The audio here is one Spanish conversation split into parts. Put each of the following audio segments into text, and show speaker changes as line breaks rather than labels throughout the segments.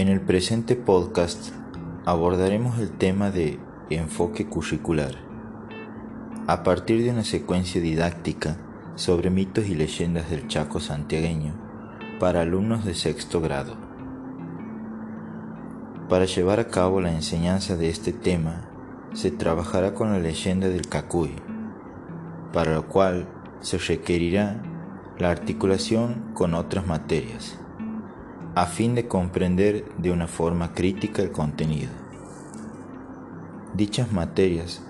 En el presente podcast abordaremos el tema de enfoque curricular a partir de una secuencia didáctica sobre mitos y leyendas del Chaco santiagueño para alumnos de sexto grado. Para llevar a cabo la enseñanza de este tema se trabajará con la leyenda del Cacuy, para lo cual se requerirá la articulación con otras materias a fin de comprender de una forma crítica el contenido. Dichas materias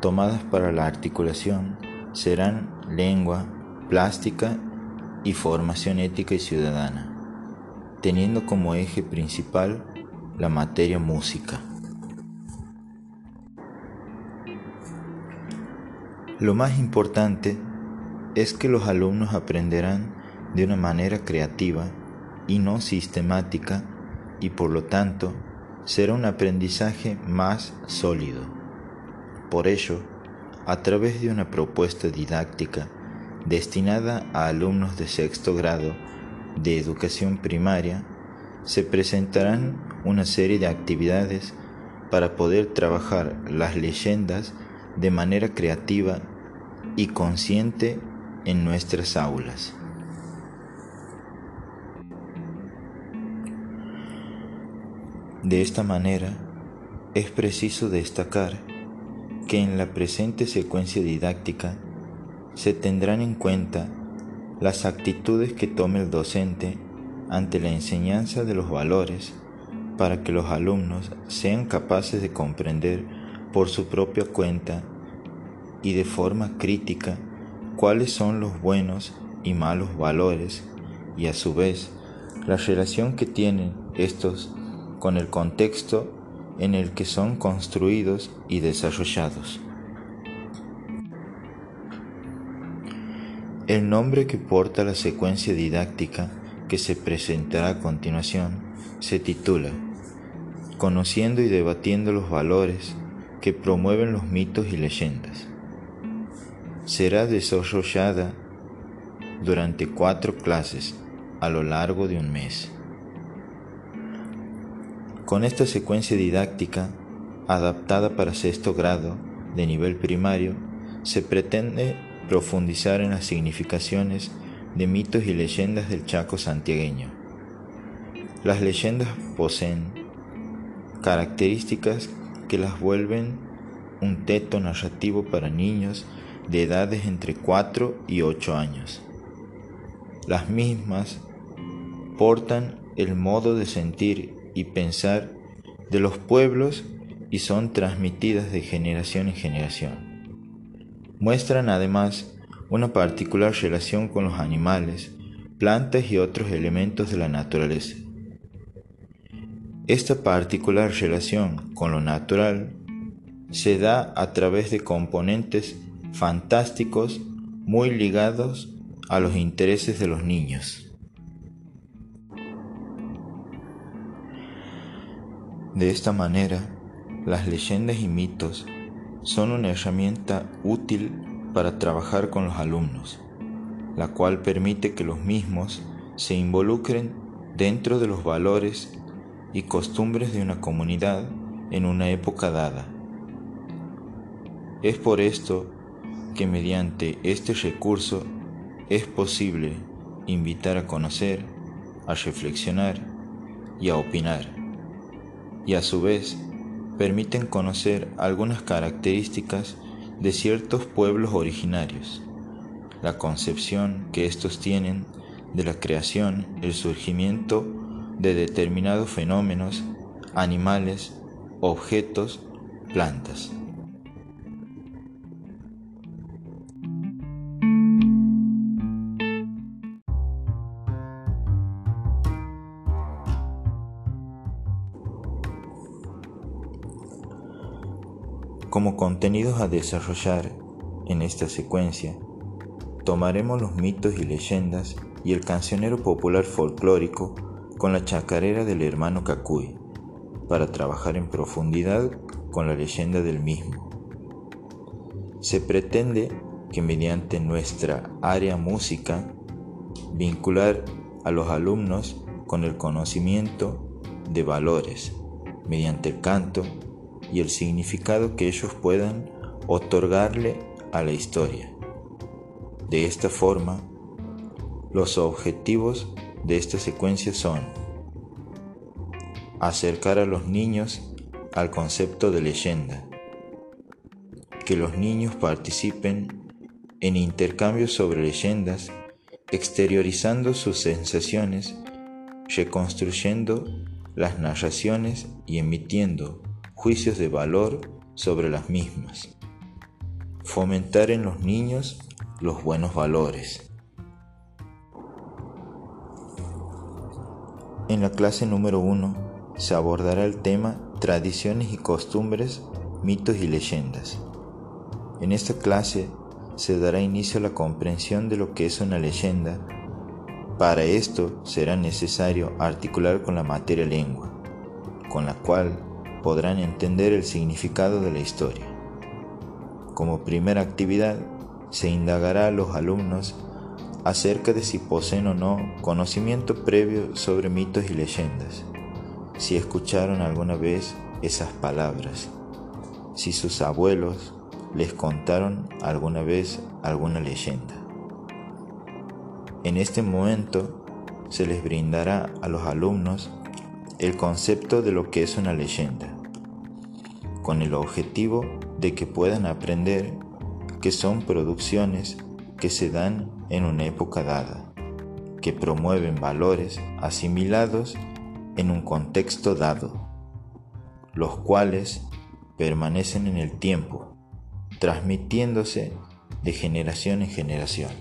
tomadas para la articulación serán lengua, plástica y formación ética y ciudadana, teniendo como eje principal la materia música. Lo más importante es que los alumnos aprenderán de una manera creativa y no sistemática y por lo tanto será un aprendizaje más sólido. Por ello, a través de una propuesta didáctica destinada a alumnos de sexto grado de educación primaria, se presentarán una serie de actividades para poder trabajar las leyendas de manera creativa y consciente en nuestras aulas. De esta manera, es preciso destacar que en la presente secuencia didáctica se tendrán en cuenta las actitudes que tome el docente ante la enseñanza de los valores para que los alumnos sean capaces de comprender por su propia cuenta y de forma crítica cuáles son los buenos y malos valores y a su vez la relación que tienen estos con el contexto en el que son construidos y desarrollados. El nombre que porta la secuencia didáctica que se presentará a continuación se titula Conociendo y debatiendo los valores que promueven los mitos y leyendas. Será desarrollada durante cuatro clases a lo largo de un mes. Con esta secuencia didáctica, adaptada para sexto grado de nivel primario, se pretende profundizar en las significaciones de mitos y leyendas del Chaco santiagueño. Las leyendas poseen características que las vuelven un teto narrativo para niños de edades entre 4 y 8 años. Las mismas portan el modo de sentir y pensar de los pueblos y son transmitidas de generación en generación. Muestran además una particular relación con los animales, plantas y otros elementos de la naturaleza. Esta particular relación con lo natural se da a través de componentes fantásticos muy ligados a los intereses de los niños. De esta manera, las leyendas y mitos son una herramienta útil para trabajar con los alumnos, la cual permite que los mismos se involucren dentro de los valores y costumbres de una comunidad en una época dada. Es por esto que mediante este recurso es posible invitar a conocer, a reflexionar y a opinar y a su vez permiten conocer algunas características de ciertos pueblos originarios, la concepción que estos tienen de la creación, el surgimiento de determinados fenómenos, animales, objetos, plantas. Como contenidos a desarrollar en esta secuencia, tomaremos los mitos y leyendas y el cancionero popular folclórico con la chacarera del hermano Cacuy, para trabajar en profundidad con la leyenda del mismo. Se pretende que mediante nuestra área música vincular a los alumnos con el conocimiento de valores mediante el canto y el significado que ellos puedan otorgarle a la historia. De esta forma, los objetivos de esta secuencia son acercar a los niños al concepto de leyenda, que los niños participen en intercambios sobre leyendas, exteriorizando sus sensaciones, reconstruyendo las narraciones y emitiendo juicios de valor sobre las mismas. Fomentar en los niños los buenos valores. En la clase número 1 se abordará el tema tradiciones y costumbres, mitos y leyendas. En esta clase se dará inicio a la comprensión de lo que es una leyenda. Para esto será necesario articular con la materia lengua, con la cual podrán entender el significado de la historia. Como primera actividad, se indagará a los alumnos acerca de si poseen o no conocimiento previo sobre mitos y leyendas, si escucharon alguna vez esas palabras, si sus abuelos les contaron alguna vez alguna leyenda. En este momento se les brindará a los alumnos el concepto de lo que es una leyenda, con el objetivo de que puedan aprender que son producciones que se dan en una época dada, que promueven valores asimilados en un contexto dado, los cuales permanecen en el tiempo transmitiéndose de generación en generación.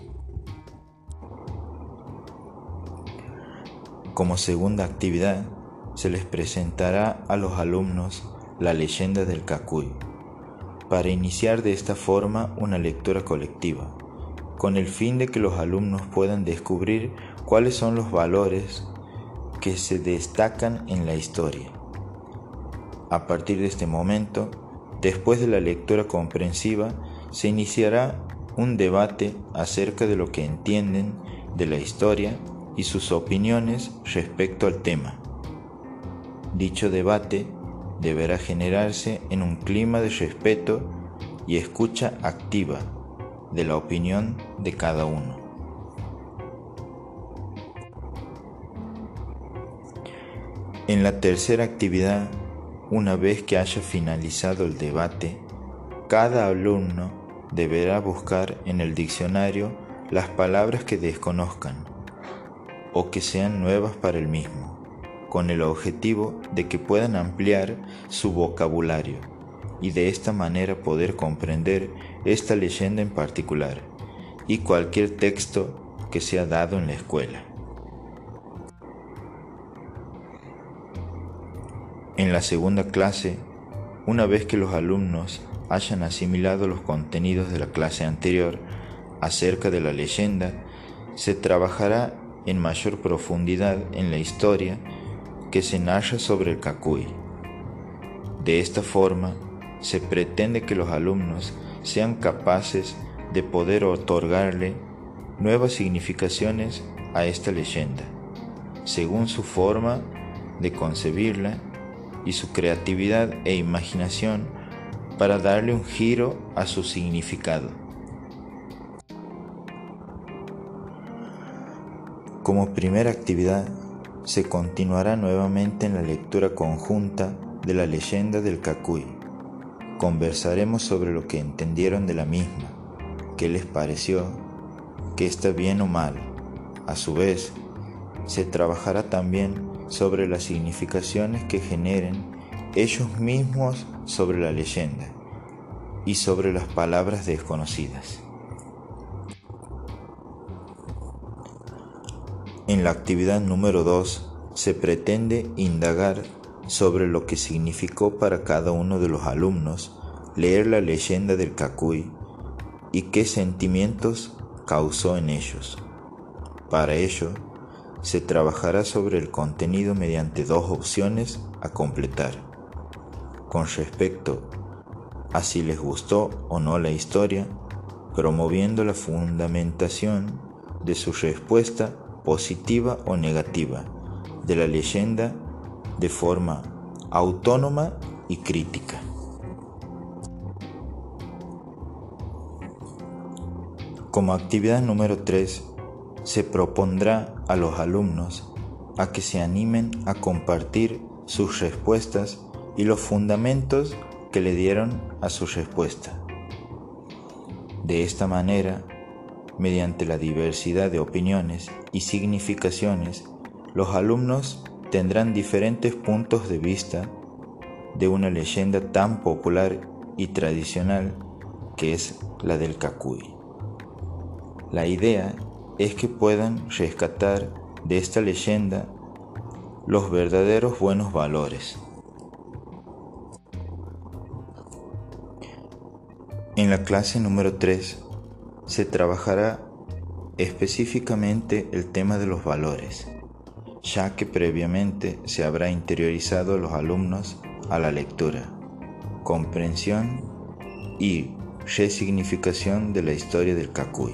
Como segunda actividad, se les presentará a los alumnos la leyenda del Cacuy, para iniciar de esta forma una lectura colectiva, con el fin de que los alumnos puedan descubrir cuáles son los valores que se destacan en la historia. A partir de este momento, Después de la lectura comprensiva, se iniciará un debate acerca de lo que entienden de la historia y sus opiniones respecto al tema. Dicho debate deberá generarse en un clima de respeto y escucha activa de la opinión de cada uno. En la tercera actividad una vez que haya finalizado el debate, cada alumno deberá buscar en el diccionario las palabras que desconozcan o que sean nuevas para el mismo, con el objetivo de que puedan ampliar su vocabulario y de esta manera poder comprender esta leyenda en particular y cualquier texto que sea dado en la escuela. En la segunda clase, una vez que los alumnos hayan asimilado los contenidos de la clase anterior acerca de la leyenda, se trabajará en mayor profundidad en la historia que se narra sobre el Cacuy. De esta forma, se pretende que los alumnos sean capaces de poder otorgarle nuevas significaciones a esta leyenda, según su forma de concebirla y su creatividad e imaginación para darle un giro a su significado. Como primera actividad, se continuará nuevamente en la lectura conjunta de la leyenda del Cacuy. Conversaremos sobre lo que entendieron de la misma, qué les pareció, qué está bien o mal. A su vez, se trabajará también sobre las significaciones que generen ellos mismos sobre la leyenda y sobre las palabras desconocidas. La actividad número 2 se pretende indagar sobre lo que significó para cada uno de los alumnos leer la leyenda del Cacuy y qué sentimientos causó en ellos. Para ello, se trabajará sobre el contenido mediante dos opciones a completar. Con respecto a si les gustó o no la historia, promoviendo la fundamentación de su respuesta positiva o negativa de la leyenda de forma autónoma y crítica. Como actividad número 3, se propondrá a los alumnos a que se animen a compartir sus respuestas y los fundamentos que le dieron a su respuesta. De esta manera, mediante la diversidad de opiniones y significaciones, los alumnos tendrán diferentes puntos de vista de una leyenda tan popular y tradicional que es la del Cacuy. La idea es que puedan rescatar de esta leyenda los verdaderos buenos valores. En la clase número 3 se trabajará específicamente el tema de los valores, ya que previamente se habrá interiorizado a los alumnos a la lectura, comprensión y resignificación de la historia del Cacuy.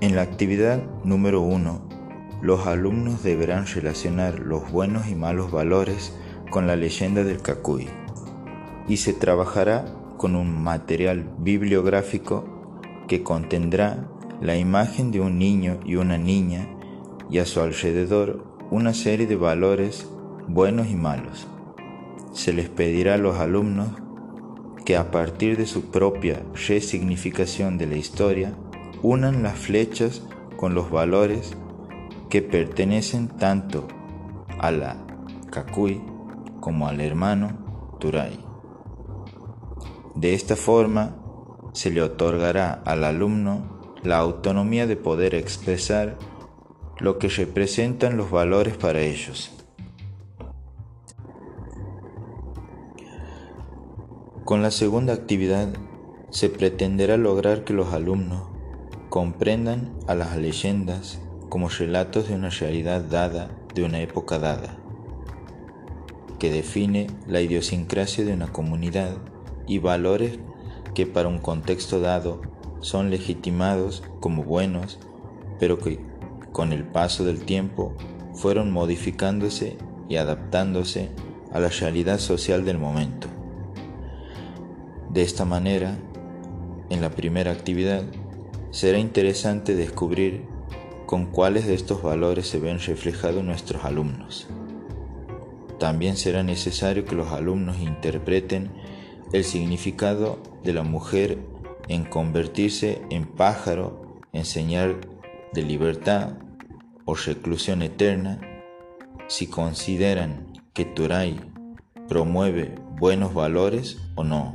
En la actividad número 1, los alumnos deberán relacionar los buenos y malos valores con la leyenda del Cacuy y se trabajará con un material bibliográfico que contendrá la imagen de un niño y una niña y a su alrededor una serie de valores buenos y malos. Se les pedirá a los alumnos que a partir de su propia resignificación de la historia unan las flechas con los valores que pertenecen tanto a la Cacuy como al hermano Turay. De esta forma se le otorgará al alumno la autonomía de poder expresar lo que representan los valores para ellos. Con la segunda actividad se pretenderá lograr que los alumnos comprendan a las leyendas como relatos de una realidad dada de una época dada, que define la idiosincrasia de una comunidad y valores que para un contexto dado son legitimados como buenos, pero que con el paso del tiempo fueron modificándose y adaptándose a la realidad social del momento. De esta manera, en la primera actividad, Será interesante descubrir con cuáles de estos valores se ven reflejados nuestros alumnos. También será necesario que los alumnos interpreten el significado de la mujer en convertirse en pájaro, en señal de libertad o reclusión eterna, si consideran que Turay promueve buenos valores o no,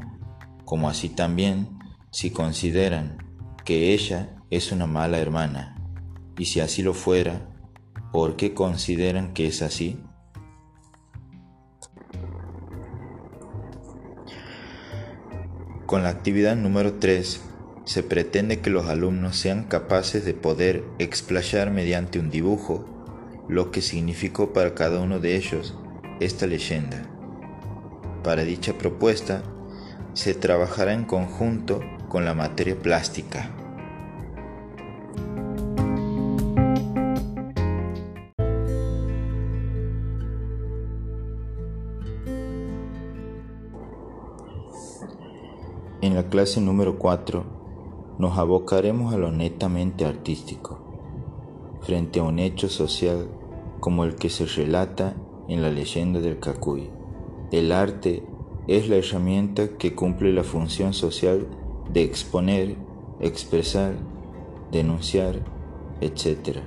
como así también si consideran que ella es una mala hermana, y si así lo fuera, ¿por qué consideran que es así? Con la actividad número 3 se pretende que los alumnos sean capaces de poder explayar mediante un dibujo lo que significó para cada uno de ellos esta leyenda. Para dicha propuesta se trabajará en conjunto con la materia plástica. La clase número 4 nos abocaremos a lo netamente artístico, frente a un hecho social como el que se relata en la leyenda del Cacuy. El arte es la herramienta que cumple la función social de exponer, expresar, denunciar, etc.,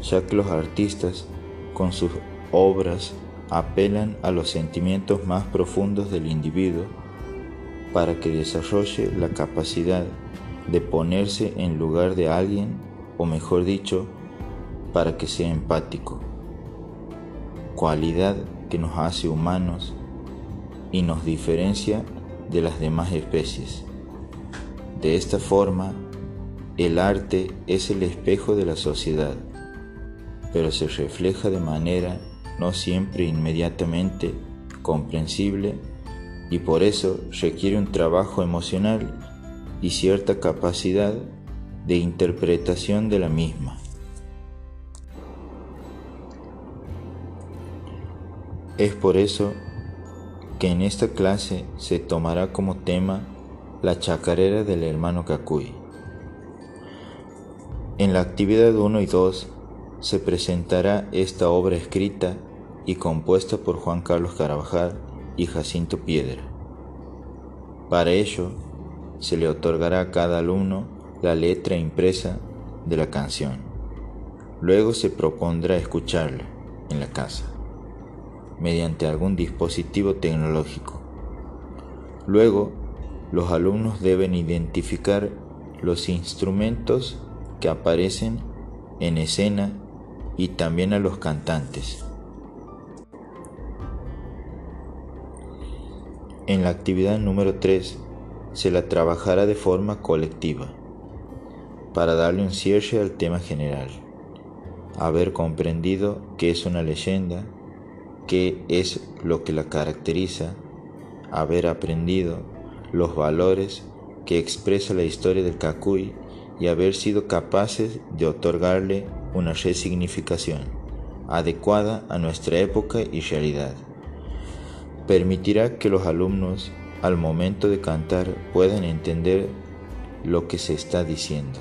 ya que los artistas con sus obras apelan a los sentimientos más profundos del individuo para que desarrolle la capacidad de ponerse en lugar de alguien, o mejor dicho, para que sea empático, cualidad que nos hace humanos y nos diferencia de las demás especies. De esta forma, el arte es el espejo de la sociedad, pero se refleja de manera no siempre inmediatamente comprensible y por eso requiere un trabajo emocional y cierta capacidad de interpretación de la misma. Es por eso que en esta clase se tomará como tema la chacarera del hermano Kakuy. En la actividad 1 y 2 se presentará esta obra escrita y compuesta por Juan Carlos Carabajal y Jacinto Piedra. Para ello, se le otorgará a cada alumno la letra impresa de la canción. Luego se propondrá escucharla en la casa, mediante algún dispositivo tecnológico. Luego, los alumnos deben identificar los instrumentos que aparecen en escena y también a los cantantes. En la actividad número 3 se la trabajará de forma colectiva para darle un cierre al tema general, haber comprendido qué es una leyenda, qué es lo que la caracteriza, haber aprendido los valores que expresa la historia del Cacuy y haber sido capaces de otorgarle una resignificación adecuada a nuestra época y realidad. Permitirá que los alumnos al momento de cantar puedan entender lo que se está diciendo.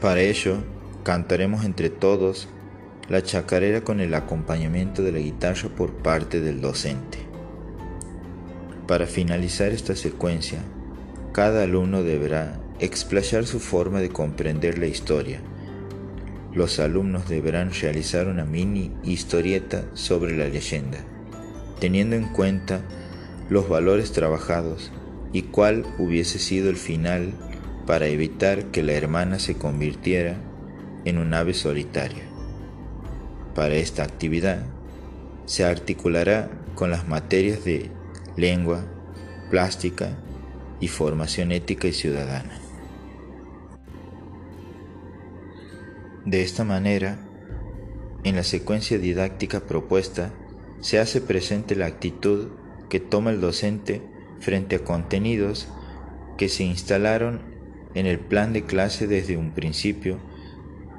Para ello, cantaremos entre todos la chacarera con el acompañamiento de la guitarra por parte del docente. Para finalizar esta secuencia, cada alumno deberá explayar su forma de comprender la historia. Los alumnos deberán realizar una mini historieta sobre la leyenda, teniendo en cuenta los valores trabajados y cuál hubiese sido el final para evitar que la hermana se convirtiera en un ave solitaria. Para esta actividad se articulará con las materias de lengua, plástica y formación ética y ciudadana. De esta manera, en la secuencia didáctica propuesta, se hace presente la actitud que toma el docente frente a contenidos que se instalaron en el plan de clase desde un principio,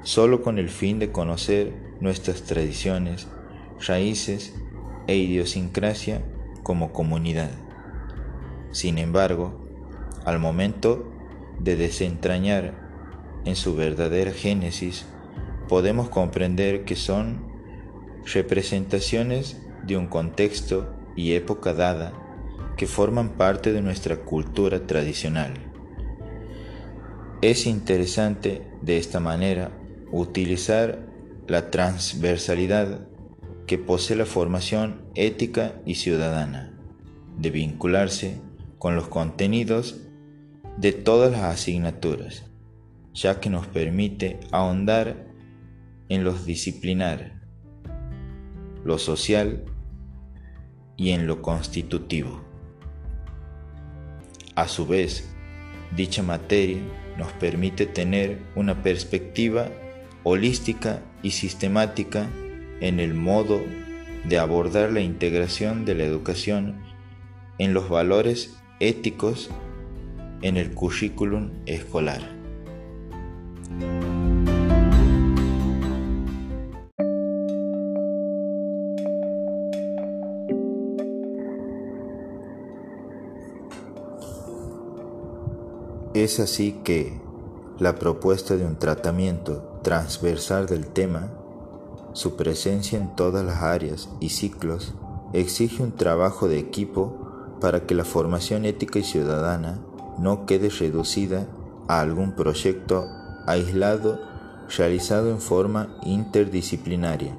solo con el fin de conocer nuestras tradiciones, raíces e idiosincrasia como comunidad. Sin embargo, al momento de desentrañar en su verdadera génesis, podemos comprender que son representaciones de un contexto y época dada que forman parte de nuestra cultura tradicional. Es interesante de esta manera utilizar la transversalidad que posee la formación ética y ciudadana, de vincularse con los contenidos de todas las asignaturas, ya que nos permite ahondar en los disciplinar, lo social y en lo constitutivo. A su vez, dicha materia nos permite tener una perspectiva holística y sistemática en el modo de abordar la integración de la educación en los valores éticos en el currículum escolar. Es así que la propuesta de un tratamiento transversal del tema su presencia en todas las áreas y ciclos exige un trabajo de equipo para que la formación ética y ciudadana no quede reducida a algún proyecto aislado realizado en forma interdisciplinaria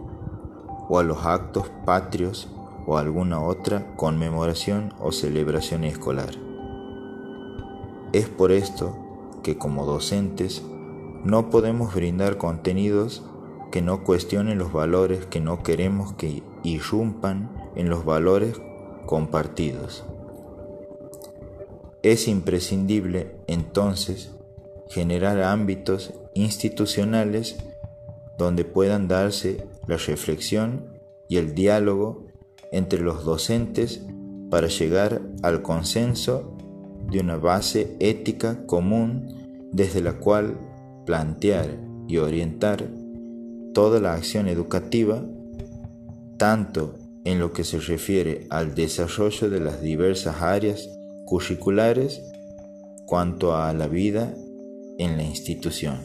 o a los actos patrios o alguna otra conmemoración o celebración escolar. Es por esto que como docentes no podemos brindar contenidos que no cuestionen los valores que no queremos que irrumpan en los valores compartidos. Es imprescindible entonces generar ámbitos institucionales donde puedan darse la reflexión y el diálogo entre los docentes para llegar al consenso de una base ética común desde la cual plantear y orientar toda la acción educativa, tanto en lo que se refiere al desarrollo de las diversas áreas curriculares cuanto a la vida en la institución.